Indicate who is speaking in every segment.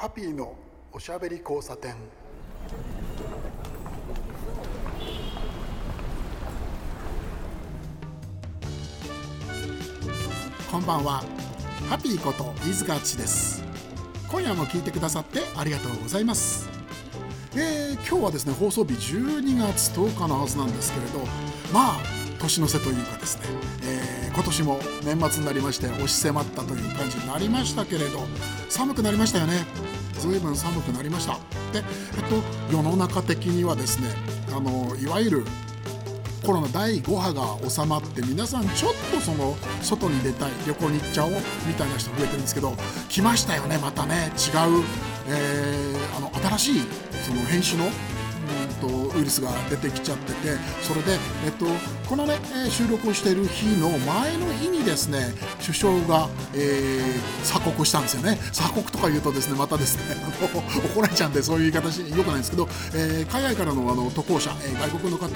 Speaker 1: ハピーのおしゃべり交差点。こんばんは。ハピーこと飯塚敦です。今夜も聞いてくださってありがとうございます。えー、今日はですね放送日12月10日のはずなんですけれど。まあ年の瀬というかですね、えー、今年も年末になりまして押し迫ったという感じになりましたけれど。寒くなりましたよね。随分寒くなりました。で、えっと、世の中的にはですねあのいわゆるコロナ第5波が収まって皆さんちょっとその外に出たい旅行に行っちゃおうみたいな人増えてるんですけど来ましたよねまたね違う、えー、あの新しいその編集のウイルスが出てきちゃっててそれで、えっと、このね、収録をしている日の前の日にですね首相が、えー、鎖国したんですよね。鎖国とか言うとですねまたですね怒られちゃうんでそういう言い方しよくないんですけど、えー、海外からのあの渡航者、えー、外国の方を、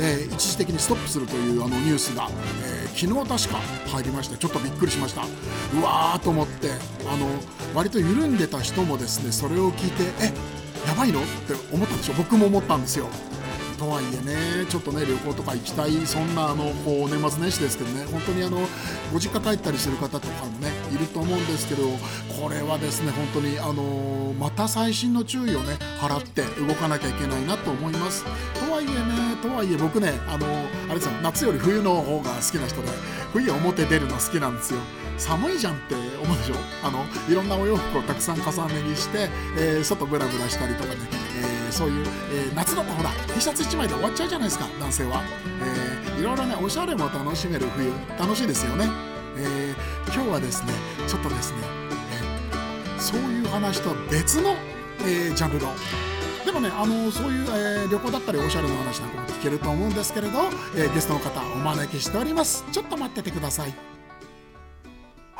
Speaker 1: えー、一時的にストップするというあのニュースが、えー、昨日確か入りましてちょっとびっくりしました。うわーと思ってあの割と緩んでた人もですねそれを聞いてえっやばいの？って思ったんでしょ僕も思ったんですよ。とはいえねちょっとね旅行とか行きたい。そんなあのこう年末年始ですけどね。本当にあのご実家帰ったりする方とかもねいると思うんですけどこれはですね本当にあのまた細心の注意をね払って動かなきゃいけないなと思います。とはいえねとはいえ僕ねあのあれですよ。夏より冬の方が好きな人で冬表出るの好きなんですよ。寒いじゃんって思うでしょ？あのいろんなお洋服をたくさん重ね着して、えー、外ブラブラしたりとかね、えー、そういう、えー、夏のほら T シャツ1枚で終わっちゃうじゃないですか男性は、えー、いろいろねおしゃれも楽しめる冬楽しいですよね、え、今日はですねちょっとですね、え、そういう話と別の、え、ジャンルのでもねあのそういう、えー、旅行だったりおしゃれの話なんかも聞けると思うんですけれど、えー、ゲストの方お招きしております。ちょっと待っててください。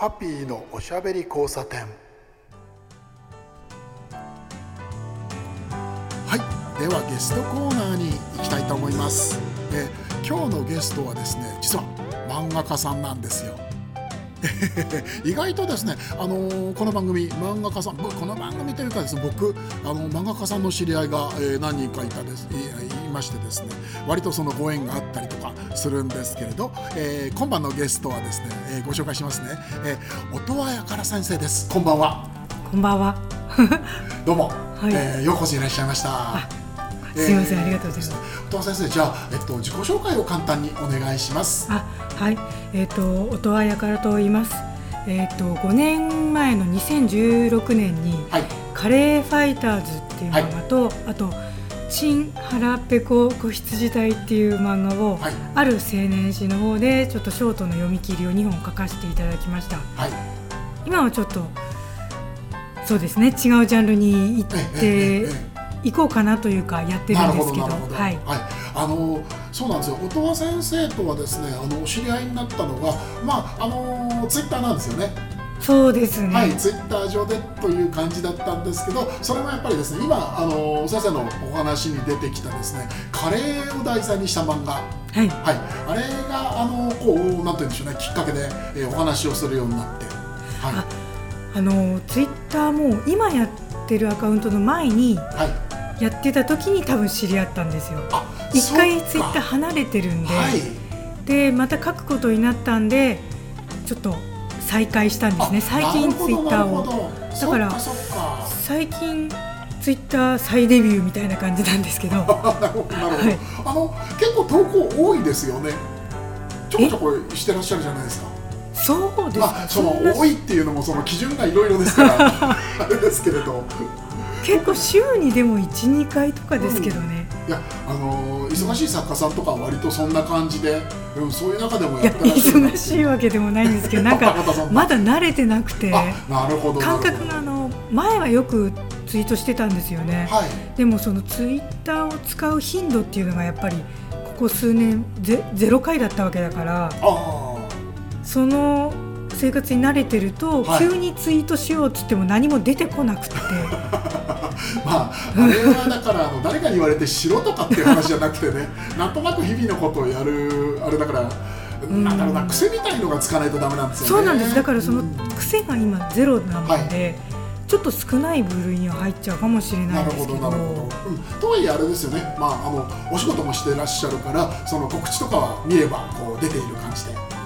Speaker 1: ハッピーのおしゃべり交差点。はい。ではゲストコーナーに行きたいと思います、え今日のゲストはですね実は漫画家さんなんですよ。意外とですね、あのー、この番組漫画家さんこの番組というかですね僕あの漫画家さんの知り合いが、えー、何人かいたです。いましてですね割とそのご縁があったりとかするんですけれど、えー、今晩のゲストはですね、えー、ご紹介しますね、えー、音羽やから先生です。こんばんは。
Speaker 2: こんばんは。
Speaker 1: どうも、はい、えー、ようこそいらっしゃいました
Speaker 2: すみません、ありがとうございます。
Speaker 1: 音羽先生、じゃあ、えっと、自己紹介を簡単にお願いします。
Speaker 2: あ、はい、えっと、音羽やからと言います。えっと、5年前の2016年に、はい、カレーファイターズっていう漫画と、はい、あと。新腹ペコ子羊隊っていう漫画を、はい、ある青年誌の方でちょっとショートの読み切りを2本書かせていただきました、はい、今はちょっとそうですね違うジャンルに行って行こうかなというかやってるんですけど、はい、はい、
Speaker 1: あのそうなんですよ。音羽先生とはですね、あのお知り合いになったのが、まああのツイッターなんですよね。
Speaker 2: そうですね。
Speaker 1: はい、ツイッター上でという感じだったんですけど、それもやっぱりですね、今あの先生のお話に出てきたですね、カレーを題材にした漫画、はい、はい、あれがあのこうなんて言うんでしょうね、きっかけで、えー、お話をするようになって、
Speaker 2: はい。ああのツイッターも今やってるアカウントの前に、はいやってた時に多分知り合ったんですよ。一回ツイッター離れてるんで、はい、でまた書くことになったんでちょっと再開したんですね。最近ツイッターを。だから最近ツイッター再デビューみたいな感じなんですけど。なるほど
Speaker 1: あの結構投稿多いですよね。ちょこちょこしてらっしゃるじゃないですか。
Speaker 2: そうですか、
Speaker 1: その多いっていうのもその基準がいろいろですから あれですけれど
Speaker 2: 結構週にでも12回とかですけどね、
Speaker 1: うん、いやあのー、忙しい作家さんとかは割とそんな感じで、うん、そういう中でも
Speaker 2: やってらっしゃる。忙しいわけでもないんですけどなんか まだ慣れてなくて
Speaker 1: なるほど
Speaker 2: 感覚があの前はよくツイートしてたんですよね、はい、でもそのツイッターを使う頻度っていうのがやっぱりここ数年ゼゼロ回だったわけだからその生活に慣れてると、はい、急にツイートしようっつっても何も出てこなくて
Speaker 1: まああれはだからあの誰かに言われてしろとかっていう話じゃなくてね なんとなく日々のことをやるあれだから。なんだろうな癖みたいのがつかないとダメなんですよね。
Speaker 2: そうなんです。だからその癖が今ゼロなので、はい、ちょっと少ない部類には入っちゃうかもしれないですけど。なるほどなるほど、
Speaker 1: うん、とはいえあれですよね、まあ、あのお仕事もしてらっしゃるからその告知とかは見ればこう出ている感じで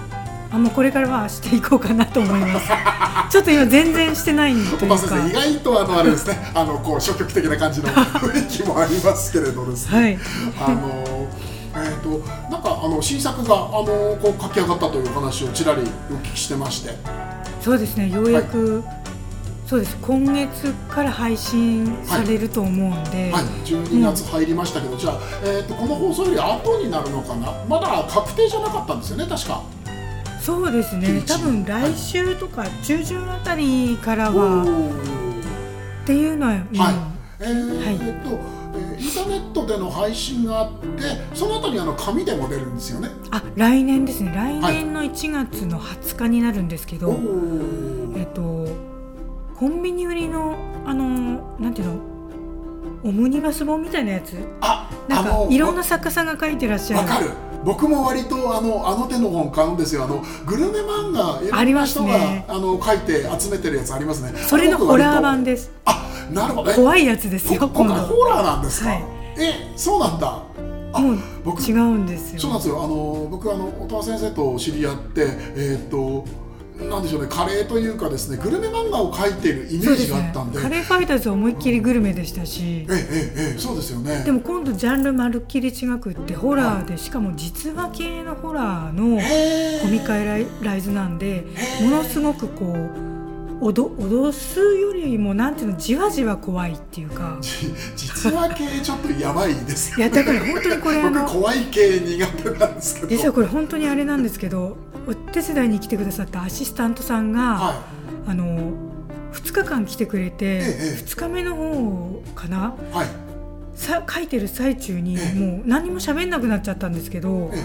Speaker 2: あもうこれからはしていこうかなと思います。ちょっと今全然してないんというか。
Speaker 1: 意外とあのあれですね。あのこう消極的な感じの 雰囲気もありますけれどですね、はい、あのえーと、なんかあの新作があのこう書き上がったという話をちらりお聞きしてまして。
Speaker 2: そうですね。ようやく、はいそうです。今月から配信されると思うんで、
Speaker 1: はい、はい、12月入りましたけど、うん、じゃあ、えーと、この放送より後になるのかな。まだ確定じゃなかったんですよね確か
Speaker 2: そうですね。多分来週とか中旬あたりからは、っていうのは、うん、
Speaker 1: はい。えー、はい、えっとインターネットでの配信があってその後にあの紙でも出るんですよね。
Speaker 2: あ来年ですね。来年の1月の20日になるんですけど、はい、えっとコンビニ売りのあのなんていうの？オムニバス本みたいなやつ？あなんかいろんな作家さんが書いてらっしゃ
Speaker 1: る。わかる僕も割とあのあの手の本買うんですよ。あのグルメ漫画いろんな人があ、ね、あの書いて集めてるやつありますね。
Speaker 2: それのホラー版です。
Speaker 1: あなるほど。
Speaker 2: 怖いやつですよ
Speaker 1: 今回ホラーなんですか、はい、えそうなんだ。
Speaker 2: もう僕違うんですよ。
Speaker 1: そうなんですよ。あの僕あの音羽先生と知り合ってえー、っとなんでしょうねカレーというかですねグルメ漫画を描いているイメージがあったんで、
Speaker 2: ね、カレーファイターズは思いっきりグルメでしたし。え
Speaker 1: えええそうですよね。
Speaker 2: でも今度ジャンルまるっきり違くってホラーでしかも実話系のホラーのコミカルライズなんでものすごくこうおど脅すよりもなんていうのじわじわ怖いっていうか。
Speaker 1: 実話系ちょっとやばいです
Speaker 2: いやだから本当にこれあ
Speaker 1: の怖い系苦手なんですけど。
Speaker 2: 実はこれ本当にあれなんですけどお手伝いに来てくださったアシスタントさんが、はい、あの2日間来てくれて、ええ、2日目の方かな、はい、さ書いてる最中にもう何も喋んなくなっちゃったんですけど、え、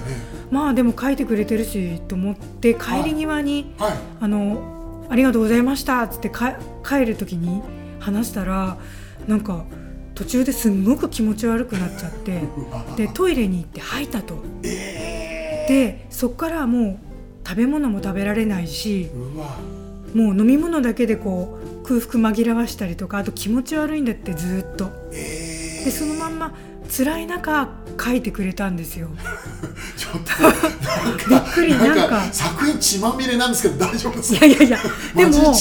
Speaker 2: まあでも書いてくれてるしと思って帰り際に、はい、あのありがとうございました」っつって帰る時に話したらなんか途中ですんごく気持ち悪くなっちゃって でトイレに行って吐いたと。えー、でそこからもう食べ物も食べられないしもう飲み物だけでこう空腹紛らわしたりとかあと気持ち悪いんだってずっと。えー、でそのまんま辛い中書いてくれたんですよ。
Speaker 1: ちょっとびっくりなんか。作品血まみれなんですけど大丈夫です
Speaker 2: か？いやいやいや でも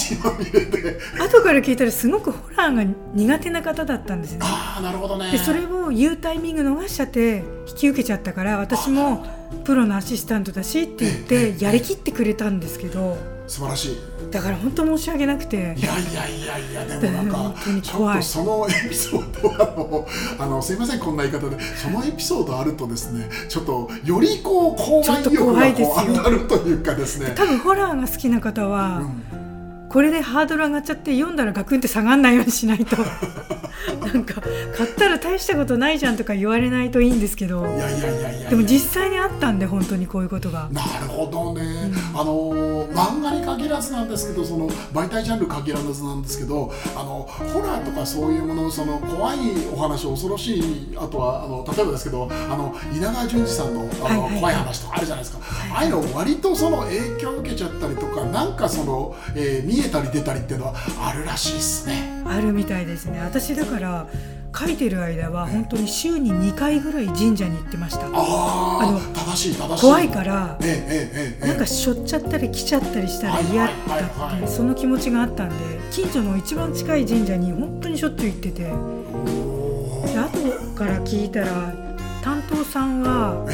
Speaker 2: 後から聞いたらすごくホラーが苦手な方だったんですね。
Speaker 1: ああなるほどね。
Speaker 2: でそれを言うタイミング逃しちゃって引き受けちゃったから私もプロのアシスタントだしって言ってやりきってくれたんですけど
Speaker 1: 素晴らしい。
Speaker 2: だから本当申し訳なくて。いや
Speaker 1: いやいやいやでもなんかちょっとそのエピソードはあのすいませんこんな言い方で。そのエピソードあるとですねちょっとよりこう怖い欲がこう上がるというかですね。
Speaker 2: 多分ホラーが好きな方は、うんこれでハードル上がっちゃって読んだらガクンって下がんないようにしないと。なんか買ったら大したことないじゃんとか言われないといいんですけど。いやいやいやいやでも実際にあったんで本当にこういうことが。
Speaker 1: なるほどね、うん、あの漫画に限らずなんですけどその媒体ジャンル限らずなんですけどあのホラーとかそういうものその怖いお話恐ろしいあとはあの例えばですけどあの稲川淳二さんのあの、はいはい、怖い話とかあるじゃないですか、はい、ああいうの割とその影響を受けちゃったりとかなんかその、えー、見えたり出たりっていうのはあるらしいですね。
Speaker 2: あるみたいですね。私だから書いてる間は本当に週に2回ぐらい神社に行ってました。
Speaker 1: あの正しい正しい。
Speaker 2: 怖いから、なんかしょっちゃったり来ちゃったりしたら嫌だってその気持ちがあったんで近所の一番近い神社に本当にしょっちゅう行ってて。で後から聞いたら担当さんは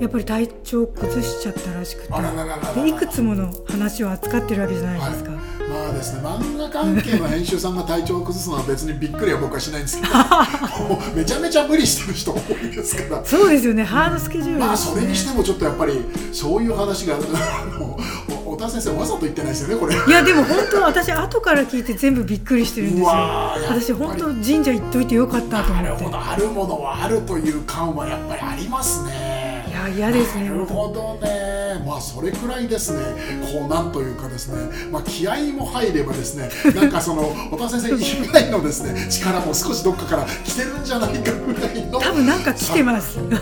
Speaker 2: やっぱり体調崩しちゃったらしくていくつもの話を扱ってるわけじゃないですか。は
Speaker 1: ですね漫画関係の編集さんが体調を崩すのは別にびっくりは僕はしないんですけど めちゃめちゃ無理してる人多いですから。
Speaker 2: そうですよねハードスケジュール、ね、
Speaker 1: まあそれにしてもちょっとやっぱりそういう話が小田先生わざと言ってないですよねこれ。
Speaker 2: いやでも本当私後から聞いて全部びっくりしてるんですよ。私本当神社行っといてよかったと思って。なるほ
Speaker 1: どあるものはあるという感はやっぱりありますね。
Speaker 2: い嫌ですね。
Speaker 1: なるほどね。まあそれくらいですね。こうなんというかですね。まあ気合も入ればですねなんかその 小田先生以外のですね力も少しどっかから来てるんじゃないかぐらいの。
Speaker 2: 多分なんか来てます。ね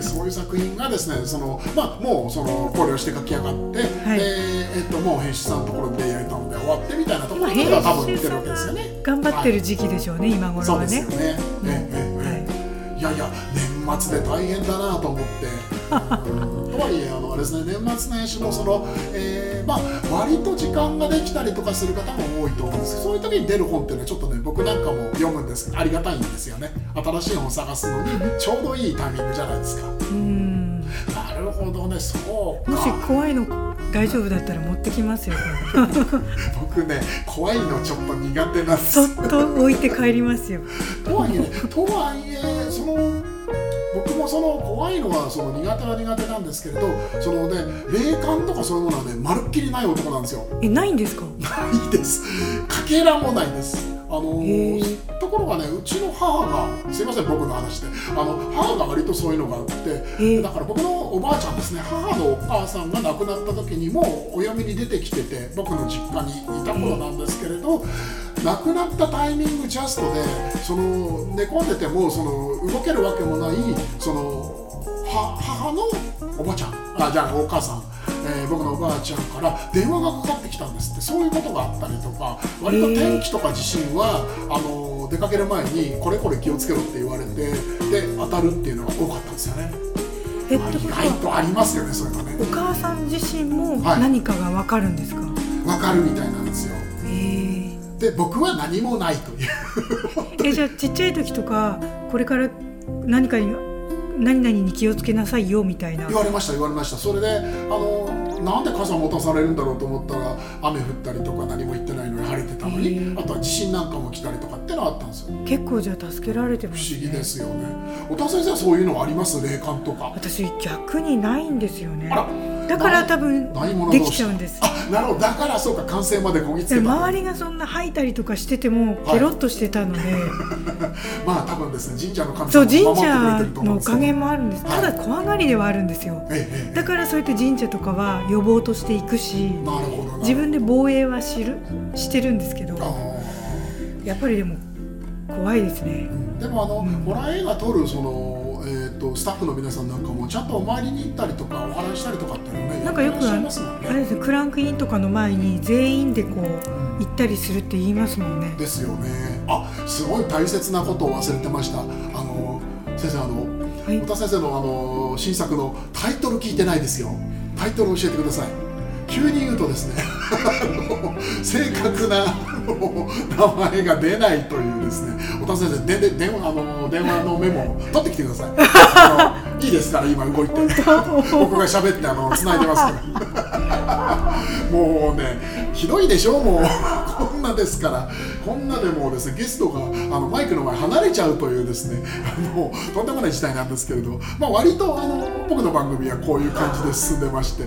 Speaker 1: そういう作品がですねそのまあもうその考慮して書き上がって、はい、でえっともう編集さんのところでやりたので終わってみたいなところでは多分見てるわけですよね。
Speaker 2: 頑張ってる時期でしょうね、はい、今頃はね。
Speaker 1: そうですよね、うん、えええい。やいや年末で大変だなと思って、とはいえあのあれですね年末年始もその、えー、まあ割と時間ができたりとかする方も多いと思うんですけどそういう時に出る本っていうのはちょっとね僕なんかも読むんです。ありがたいんですよね。新しい本を探すのにちょうどいいタイミングじゃないですか。うんほどねそう
Speaker 2: もし怖いの大丈夫だったら持ってきますよ
Speaker 1: 僕ね怖いのちょっと苦手なんです。
Speaker 2: そっと置いて帰りますよ。
Speaker 1: とはいえねとはいえその僕もその怖いのはその苦手は苦手なんですけれどそのね霊感とかそういうものはねまるっきりない男なんですよ。
Speaker 2: えないんですか？
Speaker 1: ないです。かけらもないですあのところがねうちの母がすいません僕の話であの母が割とそういうのがあってだから僕のおばあちゃんですね母のお母さんが亡くなった時にもお嫁に出てきてて僕の実家にいた頃なんですけれど亡くなったタイミングジャストでその寝込んでてもその動けるわけもないその母のおばちゃん。あじゃあお母さんえー、僕のおばあちゃんから電話がかかってきたんですって。そういうことがあったりとか割と天気とか地震はあの出かける前にこれこれ気をつけろって言われてで当たるっていうのが多かったんですよね。えっと、意外とありますよねそれがね。
Speaker 2: お母さん自身も何かが分かるんですか、
Speaker 1: はい、分かるみたいなんですよ。で僕は何もないという。
Speaker 2: えじゃあちっちゃい時とかこれから何かに何々に気をつけなさいよみたいな。
Speaker 1: 言われました言われました。それであのなんで傘持たされるんだろうと思ったら雨降ったりとか何も言ってないのに晴れてたのにあとは地震なんかも来たりとかってのあったんですよ。
Speaker 2: 結構じゃあ助けられてます、
Speaker 1: ね、不思議ですよね。お田先生はそういうのあります？霊感とか。
Speaker 2: 私逆にないんですよね。あらだから多分できちゃうんです。
Speaker 1: あなるほど。だからそうか完成までこぎつけ
Speaker 2: た。周りがそんな吐いたりとかしててもケロッとしてたので、はい、
Speaker 1: まあ多分ですね神社の神
Speaker 2: 様そう神社のおかげもあるんです、ただ怖がりではあるんですよ、だからそうやって神社とかは予防としていくし自分で防衛は知るしてるんですけどやっぱりでも怖いですね、
Speaker 1: でもあの、うん、ホラー映画撮るそのとスタッフの皆さんなんかもちゃんとお参りに行ったりとかお話したりとかっていうのね
Speaker 2: なんかよくあね、あれですクランクインとかの前に全員でこう、行ったりするって言いますもんね。
Speaker 1: ですよね。あすごい大切なことを忘れてました。あの先生あの、はい、太田先生のあの新作のタイトル聞いてないですよ。タイトル教えてください。急に言うとですね 正確な名前が出ないというですね。お田先生でで電話あの電話のメモを取ってきてください。いいですから今動いて。僕が喋ってあの繋いでますから。もうねひどいでしょもう。こんなですから。こんなでもですねゲストがあのマイクの前離れちゃうというですね。もうとんでもない事態なんですけれど。まあ割とあの僕の番組はこういう感じで進んでまして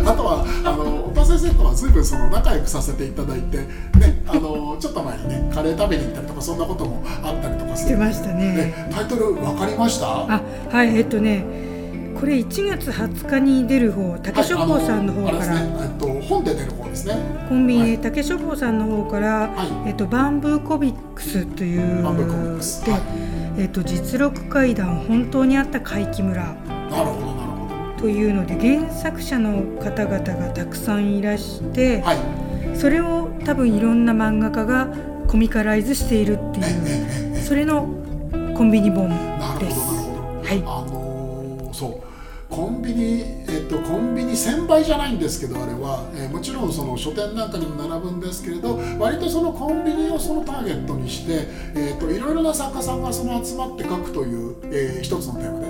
Speaker 1: あとはあの岡先生とは随分その仲良くさせていただいてねあのちょっと前にねカレー食べに行ったりとかそんなこともあったりとか
Speaker 2: して。ましたね。
Speaker 1: タイトル分かりました？
Speaker 2: あはいえっとねこれ1月20日に出る方竹書房さんの方から、
Speaker 1: ね、えっと、本で出る方ですね。
Speaker 2: コンビニで竹書房さんの方から、はい、えっと、バンブーコミックスという
Speaker 1: バンブーコミックス、はい、
Speaker 2: えっと、実録怪談本当にあった怪奇村。
Speaker 1: なるほど
Speaker 2: というので原作者の方々がたくさんいらして、はい、それを多分いろんな漫画家がコミカライズしているっていうそれのコンビニ本です。
Speaker 1: はい、あのー、そう。コンビニ、えっと、コンビニ1000倍じゃないんですけどあれは、えー、もちろんその書店なんかにも並ぶんですけれど割とそのコンビニをそのターゲットにして、えーと、といろいろな作家さんがその集まって書くという、えー、一つのテーマで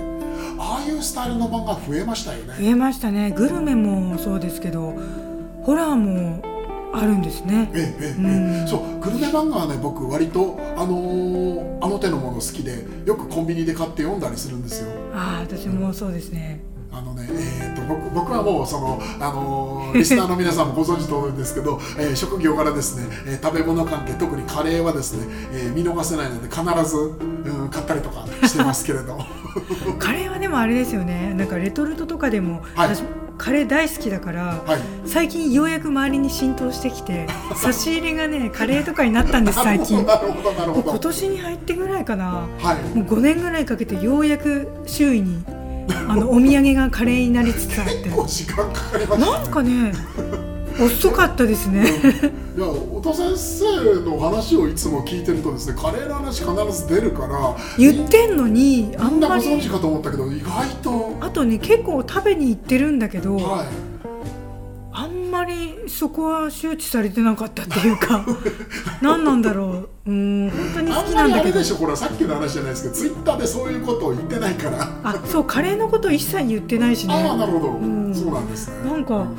Speaker 1: ああいうスタイルの漫画増えましたよね。
Speaker 2: 増えましたね。グルメもそうですけどホラーもあるんですね。
Speaker 1: ええええ、うん、そうグルメ漫画はね僕割とあのー、あの手のもの好きでよくコンビニで買って読んだりするんですよ。
Speaker 2: ああ私もそうですね、
Speaker 1: あのね、えーと、僕僕はもうその、あのー、リスナーの皆さんもご存知通りですけど、えー、職業柄ですね、えー、食べ物関係特にカレーはですね、えー、見逃せないので必ず、うん、買ったりとかしてますけれど。
Speaker 2: カレーはでもあれですよね。なんかレトルトとかでも、はい、私カレー大好きだから、はい、最近ようやく周りに浸透してきて 差し入れがねカレーとかになったんです最近。今年に入ってぐらいかな、はい、もう5年ぐらいかけてようやく周囲にあのお土産がカレーになりつつあって。なんかね遅かったですね。
Speaker 1: いや小田先生の話をいつも聞いてるとですねカレーの話必ず出るから
Speaker 2: 言ってんのに
Speaker 1: あんまりご存知かと思ったけど意外と。
Speaker 2: あとね結構食べに行ってるんだけど、はい、そこは周知されてなかったっていうか 何なんだろう。うん本当に好きなんだけど。
Speaker 1: でしょこれさっきの話じゃないですけどツイッターでそういうことを言ってないから。
Speaker 2: あそうカレーのこと一切言ってないしね。
Speaker 1: ああなるほど、うん、そうなんですね。
Speaker 2: なんか、うん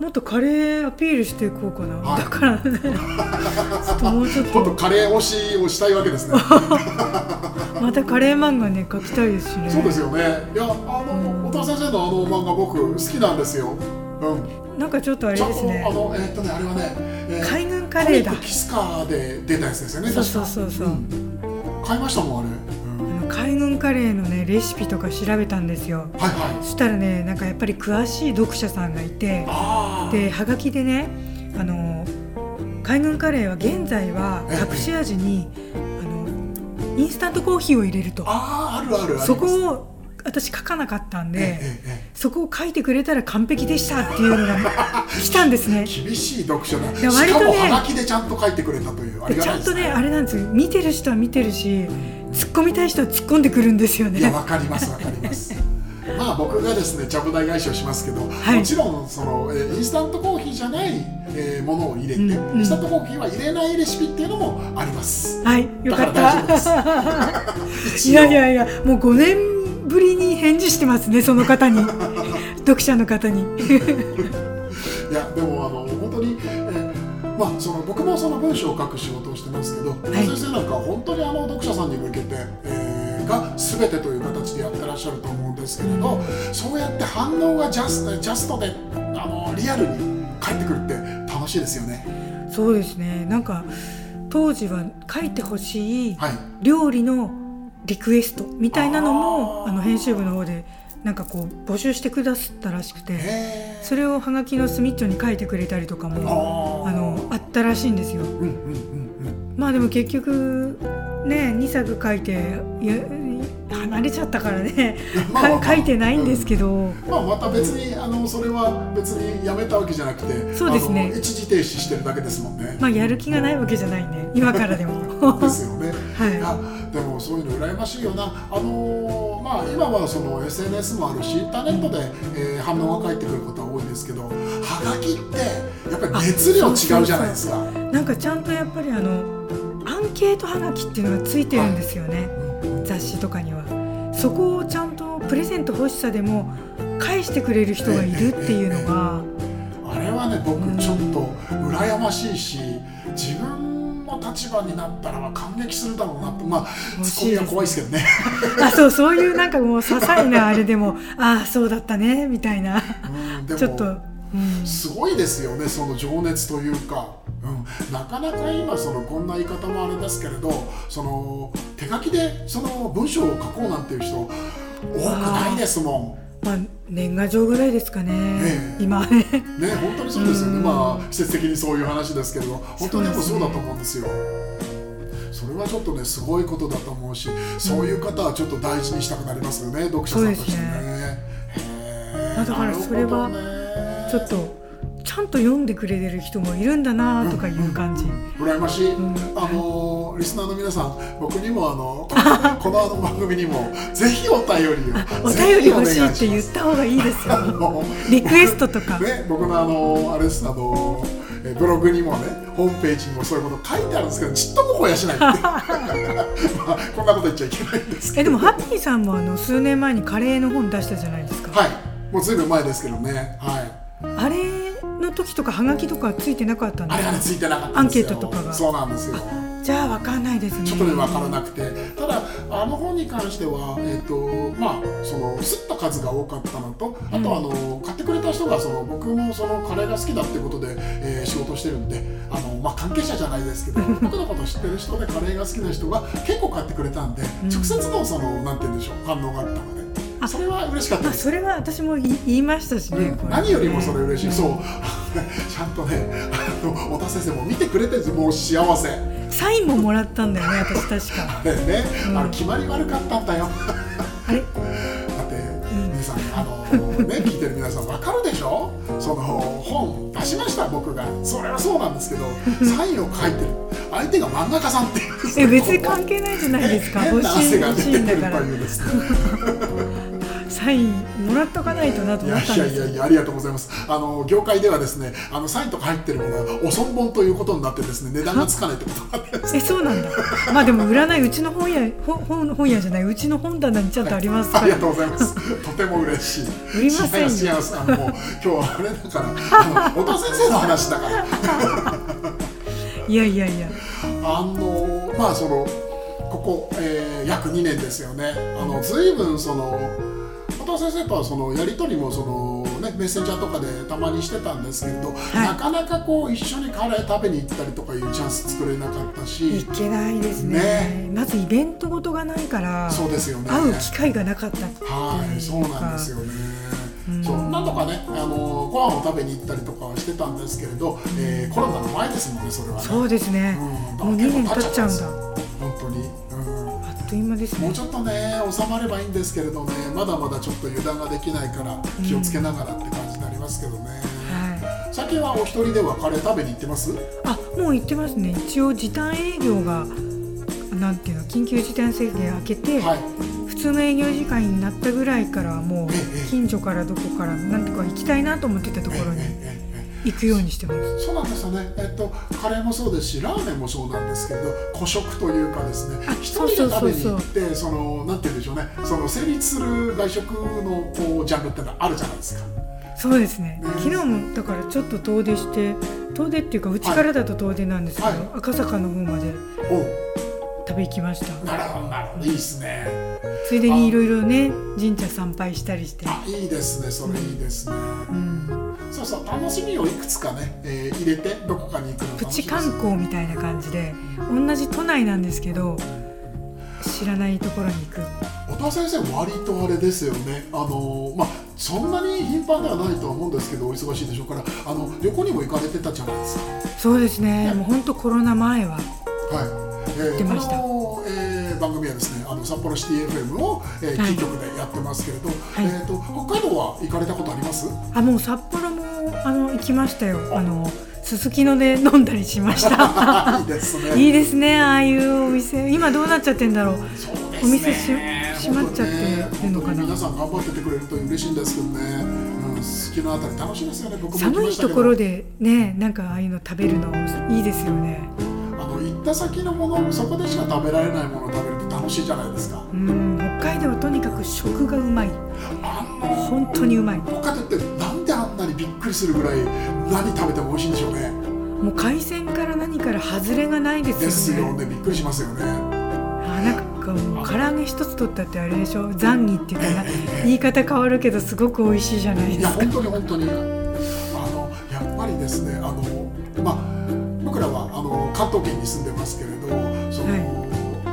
Speaker 2: もっとカレーアピールしていこうかな、はい、だからね。ちょっともうちょっと。
Speaker 1: カレー推しをしたいわけですね。
Speaker 2: またカレー漫画ね描きたいですしね。
Speaker 1: そうですよね。いやあの、小田先生のあの漫画僕好きなんですよ
Speaker 2: うん。なんかちょっとあれですね。
Speaker 1: あのえー、っとねあれはね、
Speaker 2: えー、海軍カレーだ。
Speaker 1: キスカーで出たやつですよね
Speaker 2: そうそうそうそう、うん、
Speaker 1: 買いましたもんあれ。
Speaker 2: 海軍カレーのねレシピとか調べたんですよ、はいはい、そしたらねなんかやっぱり詳しい読者さんがいてではがきでねあの海軍カレーは現在は隠し味にあのインスタントコーヒーを入れると。
Speaker 1: ああるある
Speaker 2: そこを私書かなかったんで、そこを書いてくれたら完璧でしたっていうのが 来たんですね。
Speaker 1: 厳しい読者だ。割とねはがきでちゃんと書いてくれたという
Speaker 2: ちゃんとねあれなんですよ。見てる人は見てるし、突っ込みたい人は突っ込んでくるんですよね。
Speaker 1: いやわかりますわかります。まあ僕がですねちゃぶ台返しをしますけど、はい、もちろんその、えー、インスタントコーヒーじゃない、えー、ものを入れて、うんうん、インスタントコーヒーは入れないレシピっていうのもあります。
Speaker 2: はい、よかった。いやいやいや、もう5年ぶりに返事してますねその方に 読者の方に。い
Speaker 1: やでもあの本当に、えー、まあその僕もその文章を書く仕事をしてますけど、はい、先生なんか本当にあの読者さんに向けて。えーが全てという形でやってらっしゃると思うんですけれどそうやって反応がジャスジャストであのリアルに返ってくるって楽しいですよね。
Speaker 2: そうですねなんか当時は書いてほしい料理のリクエストみたいなのも、はい、あの編集部の方でなんかこう募集してくださったらしくてそれをはがきのスミッチョに書いてくれたりとかもあのあったらしいんですよ。まあでも結局ね2作書いて離れちゃったからね、まあ、書いてないんですけど、
Speaker 1: まあ、また別にあのそれは別にやめたわけじゃなくて
Speaker 2: そうですね。
Speaker 1: 一時停止してるだけですもんね。
Speaker 2: まあやる気がないわけじゃないね。今からでも。
Speaker 1: ですよね、はい、でもそういうの羨ましいよな。あのー、まあ今はその SNS もあるしインターネットで、えー、反応が返ってくることは多いですけどはがきってやっぱり熱量違うじゃないですか。
Speaker 2: なんかちゃんとやっぱりあのアンケートはがきっていうのがついてるんですよね、はい雑誌とかには。そこをちゃんとプレゼント欲しさでも返してくれる人がいるっていうのが、
Speaker 1: あれはね僕ちょっと羨ましいし、自分の立場になったら感激するだろうなってまあツッコミは怖いですけどね。
Speaker 2: あそうそういうなんかもう些細なあれでもああそうだったねみたいな、うん、ちょっと、
Speaker 1: うん、すごいですよねその情熱というか。うん、なかなか今そのこんな言い方もあれですけれどその手書きでその文章を書こうなんていう人多くないですもん。
Speaker 2: まあ、年賀状ぐらいですかね、ええ、今
Speaker 1: ね。ね本当にそうですよね、まあ季節的にそういう話ですけれど本当にもそうだと思うんですよ。それはちょっとねすごいことだと思うし、そういう方はちょっと大事にしたくなりますよね、読者さんとしてね。ね。
Speaker 2: だからそれはちょっとちゃんと読んでくれてる人もいるんだなとかいう感じ、うん
Speaker 1: うん、羨ましい、うん、あのリスナーの皆さん僕にもあの このあの番組にもぜひお便りを。
Speaker 2: お便り欲しいって言った方がいいですよ。リクエストとか。
Speaker 1: ね僕のあのあれですあのブログにもねホームページにもそういうこと書いてあるんですけどちっとも肥やしない まあ、こんなこと言っちゃいけないんです
Speaker 2: えでもハッピーさんもあの数年前にカレーの本出したじゃないですか。
Speaker 1: はい。もうずいぶん前ですけどね。はい。
Speaker 2: あれの時とかはがきとかついてなかったんです
Speaker 1: あれはねついてなかった
Speaker 2: アンケートとかが。
Speaker 1: そうなんですよ
Speaker 2: じゃあ分かんないですね。
Speaker 1: ちょっとね分からなくて。ただだあの本に関しては、えーとまあ、その吸った数が多かったのとあとあの、買ってくれた人がその僕もそのカレーが好きだっていうことで、えー、仕事してるんであの、まあ、関係者じゃないですけど 僕のこと知ってる人でカレーが好きな人が結構買ってくれたんで、直接のそのなんて言うんでしょう反応があったので。それは嬉しかった
Speaker 2: それは私も言いましたしね、
Speaker 1: うん、何よりもそれ嬉しい、うん、そう。ちゃんとねあの小田先生も見てくれてもう幸せ
Speaker 2: サインももらったんだよね私確
Speaker 1: か。ね、うん、あの決まり悪かったんだよ。あれ？だって、皆さんあのね聞いてる皆さん分かるでしょ？その本出しました僕が。それはそうなんですけど サインを書いてる。相手が漫画家さんっていう。
Speaker 2: え別に関係ないじゃないですか。
Speaker 1: 欲しい欲しいんだから
Speaker 2: サインもらっとかないとなと思ったんです。
Speaker 1: いやいやいやありがとうございます。あの業界ではですねあのサインとか入ってるものはお損本ということになってですね値段がつかないってことなんです。
Speaker 2: えそうなんだ。まあでも占いうちの本屋本本屋じゃないうちの本棚にちゃんとあります
Speaker 1: から、はい、ありがとうございます。とても嬉しい。
Speaker 2: 売りませんよ。
Speaker 1: 違いますあのもう今日はあれだから小田先生の話だから。
Speaker 2: いやいやいや。
Speaker 1: あのまあそのここ、えー、約2年ですよね。あの随分その後藤先生とはそのやり取りもその、ね、メッセンジャーとかでたまにしてたんですけれど、はい、なかなかこう一緒にカレー食べに行ったりとかいうチャンス作れなかったし。
Speaker 2: 行けないですね、ね、まずイベントごとがないから
Speaker 1: そうですよね。
Speaker 2: 会う機会がなかったって
Speaker 1: はいそうなんですよね。そうなんとかねあのご飯を食べに行ったりとかはしてたんですけれど、えー、コロナの前ですもんねそれはね。
Speaker 2: そうですね、うん、もう2年経っちゃうんだ。
Speaker 1: 本当に、うん
Speaker 2: という間ですね。
Speaker 1: もうちょっとね収まればいいんですけれどね。まだまだちょっと油断ができないから気をつけながらって感じになりますけどね、はい、最近はお一人ではカレー食べに行ってます？
Speaker 2: あもう行ってますね。一応時短営業がなんていうの緊急事態宣言明けて、はい、普通の営業時間になったぐらいからもう近所からどこからなんとか行きたいなと思ってたところに行くようにしてます。
Speaker 1: そうなんですよね、えっと、カレーもそうですしラーメンもそうなんですけど個食というかですね一人で食べに行ってそのなんて言うんでしょうねその成立する外食のこうジャンルってのあるじゃないですか。
Speaker 2: そうですね、ね、昨日もだからちょっと遠出して遠出っていうかうちからだと遠出なんですけど、はい。はい、赤坂の方まで食べ行きました。
Speaker 1: なるほどなるほどいいですね。
Speaker 2: ついでにいろいろね神社参拝したりして。
Speaker 1: あいいですねそれいいですね、うんそうそう楽しみをいくつかね、えー、入れてどこかに行くの
Speaker 2: プチ観光みたいな感じで同じ都内なんですけど知らないところに行く。
Speaker 1: 小田先生割とあれですよね。あのまあそんなに頻繁ではないとは思うんですけどお忙しいでしょうからあの旅行にも行かれてたじゃないですか。
Speaker 2: そうですね、ね、もう本当コロナ前ははい、えー、行ってました、
Speaker 1: 番組はですねあの札幌シティ FM を、えー、キー局でやってますけれど、はい、えーと、北海道は行かれたことあります？
Speaker 2: あもう札幌もあの行きましたよ。あ。のすすきので飲んだりしました。
Speaker 1: いいですね。
Speaker 2: いいですねああいうお店。今どうなっちゃってんだろう、ね、お店し閉まっちゃってるのかな。
Speaker 1: 皆さん頑張っててくれると嬉しいんですけどね、うん、すきのあたり楽しいですよね僕も
Speaker 2: 寒いところでねなんかああいうの食べるのいいですよね。
Speaker 1: 行った先のものそこでしか食べられないものを食べると楽しいじゃないですか。
Speaker 2: うん北海道はとにかく食がうまい。本当にうまい。
Speaker 1: 北海道ってなんであんなにびっくりするぐらい何食べても美味しいんでしょうね。
Speaker 2: もう海鮮から何から外れがないですよね。
Speaker 1: ですよね。びっくりしますよね。
Speaker 2: あなんか唐揚げ一つ取ったってあれでしょ。ザンギっていうかな、言い方変わるけどすごく美味しいじゃないですか。いや
Speaker 1: 本当に本当に。あのやっぱりですねあのまあ僕らはあの関東圏に住んでますけれどその、はい、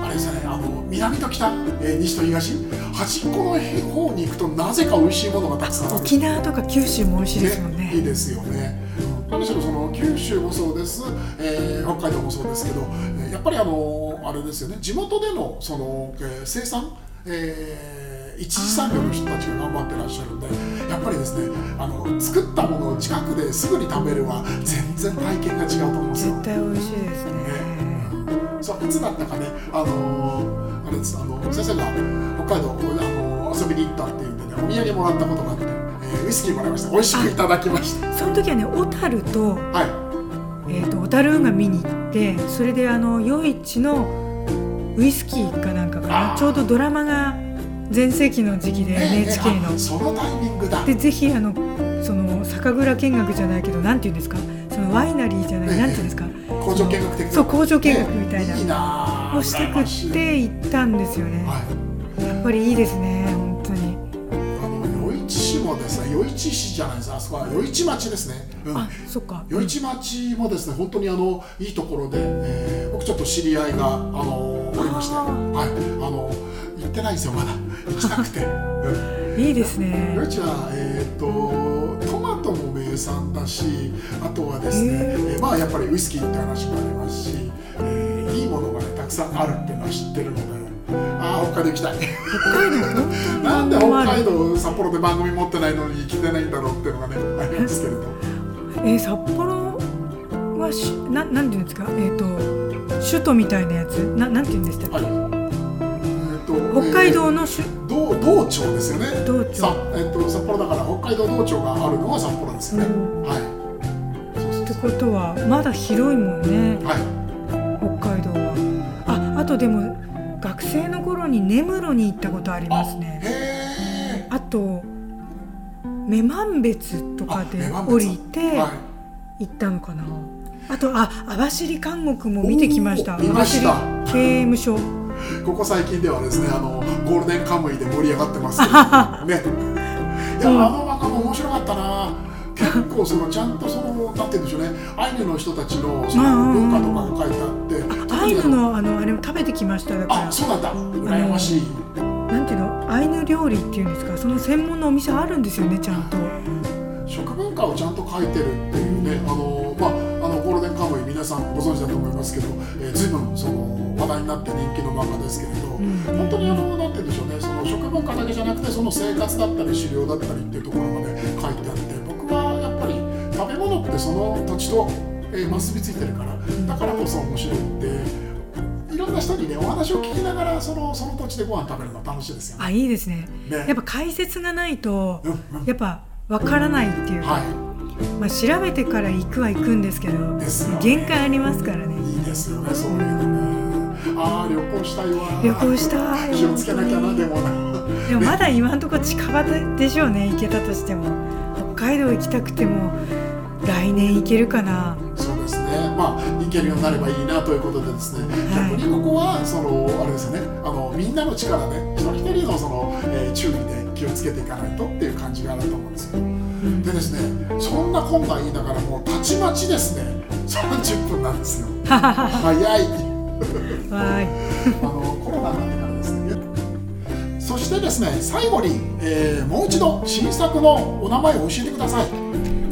Speaker 1: あれですねあの南と北、えー、西と東。端っこの方に行くとなぜか美味しいものがたくさんある。
Speaker 2: 沖縄とか九州も美味しいですもんね、ね、
Speaker 1: いいですよね。何しろその九州もそうです、えー、北海道もそうですけどやっぱりあのあれですよね。地元でのその、えー、生産、えー一次産業の人たちが頑張ってらっしゃるんでやっぱりですねあの作ったものを近くですぐに食べるは全然体験が違うと思うんですよ。
Speaker 2: 絶対美味しいですね、
Speaker 1: ね、そういつだったかねあのあれですあの先生が北海道あの遊びに行ったっていうんでねお土産もらったことがあって、えー、ウイスキーもらいました。美味しくいただきました。
Speaker 2: その時はね小樽と,、はい。えーと、小樽運河見に行ってそれであの余市のウイスキーかなんかかなちょうどドラマが全盛期の時期で NHK の、
Speaker 1: そのタイミングだ。
Speaker 2: でぜひあのその酒蔵見学じゃないけどなんていうんですかそのワイナリーじゃない、なんていうんですか。
Speaker 1: 工場見学的
Speaker 2: そう工場見学みたいな、
Speaker 1: いいな
Speaker 2: をしたくって行ったんですよね、はい、やっぱりいいですね本当に。
Speaker 1: あの余市市もですね余市市じゃないですあそこは。余市町ですね、
Speaker 2: うん、あそっか。
Speaker 1: 余市町もですね本当にあのいいところで、えー、僕ちょっと知り合いがあのおりまして。はい。あの行ってないですよまだ。行きたくて、
Speaker 2: うん、いいですね。
Speaker 1: 余市はえっ、ー、とトマトも名産だしあとはですね、えー、まあやっぱりウイスキーって話もありますし、えー、いいものがねたくさんあるっていうのは知ってるのでああ北海道行きたい。なんで北海道札幌で番組持ってないのに来てないんだろうっていうのがねありますけれど
Speaker 2: えー、札幌はしななんていうんですか？えっ、ー、と首都みたいなやつ？ななんていうんでしたっけ、はい。えーと、北海道のし、
Speaker 1: えー、道道庁ですよね。
Speaker 2: 道庁。
Speaker 1: さ、えーと、札幌だから北海道道庁があるのが札幌ですよね、うん、はい。
Speaker 2: ってことはまだ広いもんね、はい、北海道は。ああとでも学生の頃に根室に行ったことありますね。あと女満別とかで降りて行ったのかな。あとあ網走監獄も見てきました。網走刑務所。
Speaker 1: ここ最近ではですねあのゴールデンカムイで盛り上がってますけど。ね。いや、うったな。結構そのちゃんとそのなんて言うんでしょうね。アイヌの人たちのその文化とかが書いてあって、
Speaker 2: アイヌのあのあれも食べてきましただ
Speaker 1: から。あそうなんだ。羨ましい。
Speaker 2: なんていうの？アイヌ料理っていうんですか？その専門のお店あるんですよねちゃんと。
Speaker 1: 食文化をちゃんと書いてるっていうねあのまあさんご存知だと思いますけど、えー、随分その話題になって人気の漫画ですけれど、うん、本当にあのなんて言うんでしょうねその食文化だけじゃなくてその生活だったり狩猟だったりっていうところまで書いてあって僕はやっぱり食べ物ってその土地と、えー、結びついてるからだからこそ面白いっていろんな人にねお話を聞きながらそのその土地でご飯食べるの楽しいですよね。
Speaker 2: あいいですね。ね。やっぱ解説がないと、うんうん、やっぱわからないっていうか、はい、まあ調べてから行くは行くんですけど、ね、限界ありますからね。
Speaker 1: いいですよねそういうのね。ああ旅行したいわ。
Speaker 2: 旅行した
Speaker 1: い。気をつけなきゃなでも
Speaker 2: な。でもまだ今のところ近場でしょうね行けたとしても北海道行きたくても来年行けるかな
Speaker 1: そうですねまあ行けるようになればいいなということでですね、はい、逆にここはそのあれですねあのみんなの力で一人一人のその、えー、注意で気をつけていかないとっていう感じがあると思うんですよ、うん、でですねそんなこんな言いながらもうたちまちですね30分なんですよ。早い。はい。あのコロナになってからですね。そしてですね最後に、えー、もう一度新作のお名前を教えてください。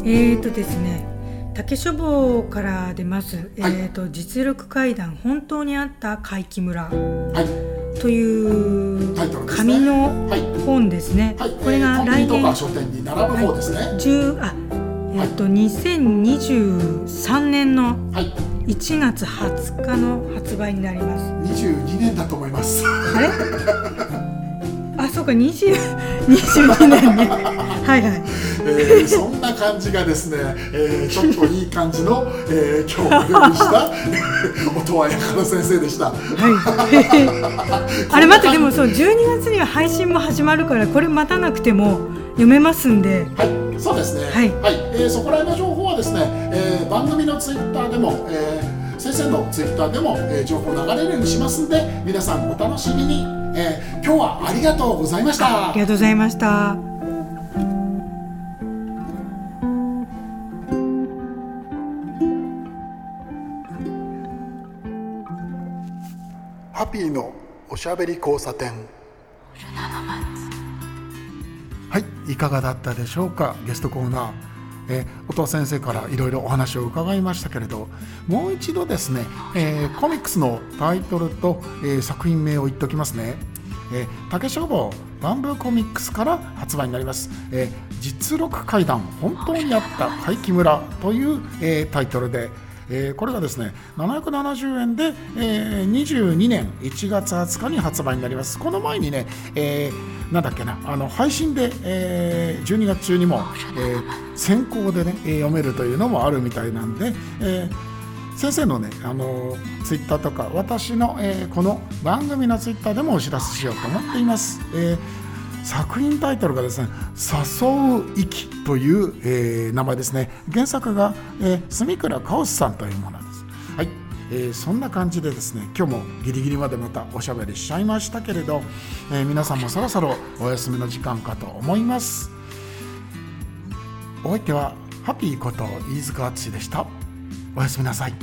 Speaker 2: えーとですね竹書房から出ます、はい、えーと実力怪談本当にあった怪奇村、はい、という紙の本ですね。
Speaker 1: はい、
Speaker 2: これが
Speaker 1: 来年書店に並ぶ方ですね。
Speaker 2: はい、あえっ、ー、と2023年の1月20日の発売になります。
Speaker 1: 22年だと思います。
Speaker 2: あれ？あ、そうか、20、22年ね。はいはい。
Speaker 1: えー、そんな感じがですね、えー、ちょっといい感じの、えー、今日お呼びした 音羽やか先生でした。はい。
Speaker 2: あれ待ってでもそう12月には配信も始まるからこれ待たなくても読めますんで。
Speaker 1: はい、そうですね。はい、はい、えー、そこら辺の情報はですね、えー、番組のツイッターでも、えー、先生のツイッターでも、えー、情報流れるようにしますんで皆さんお楽しみに、えー、今日はありがとうございました
Speaker 2: ありがとうございました
Speaker 1: ピーのおしゃべり交差点。はいいかがだったでしょうか？ゲストコーナー。えー、音羽先生からいろいろお話を伺いましたけれどもう一度ですね、えー、コミックスのタイトルと、えー、作品名を言っておきますね。えー、竹書房バンブーコミックスから発売になります、えー、実録怪談本当にあった怪奇村という、えー、タイトルでえー、これがですね770円で、えー、22年1月20日に発売になりますこの前にね、えー、なんだっけなあの配信で、えー、12月中にも、えー、先行でね読めるというのもあるみたいなんで、えー、先生のねあのツイッターとか私の、えー、この番組のツイッターでもお知らせしようと思っています。えー作品タイトルがですね「誘う息」という、えー、名前ですね。原作が、えー、住倉カオスさんというものです。はい。えー、そんな感じでですね今日もギリギリまでまたおしゃべりしちゃいましたけれど、えー、皆さんもそろそろお休みの時間かと思います。お相手はハッピーこと飯塚敦でした。おやすみなさい。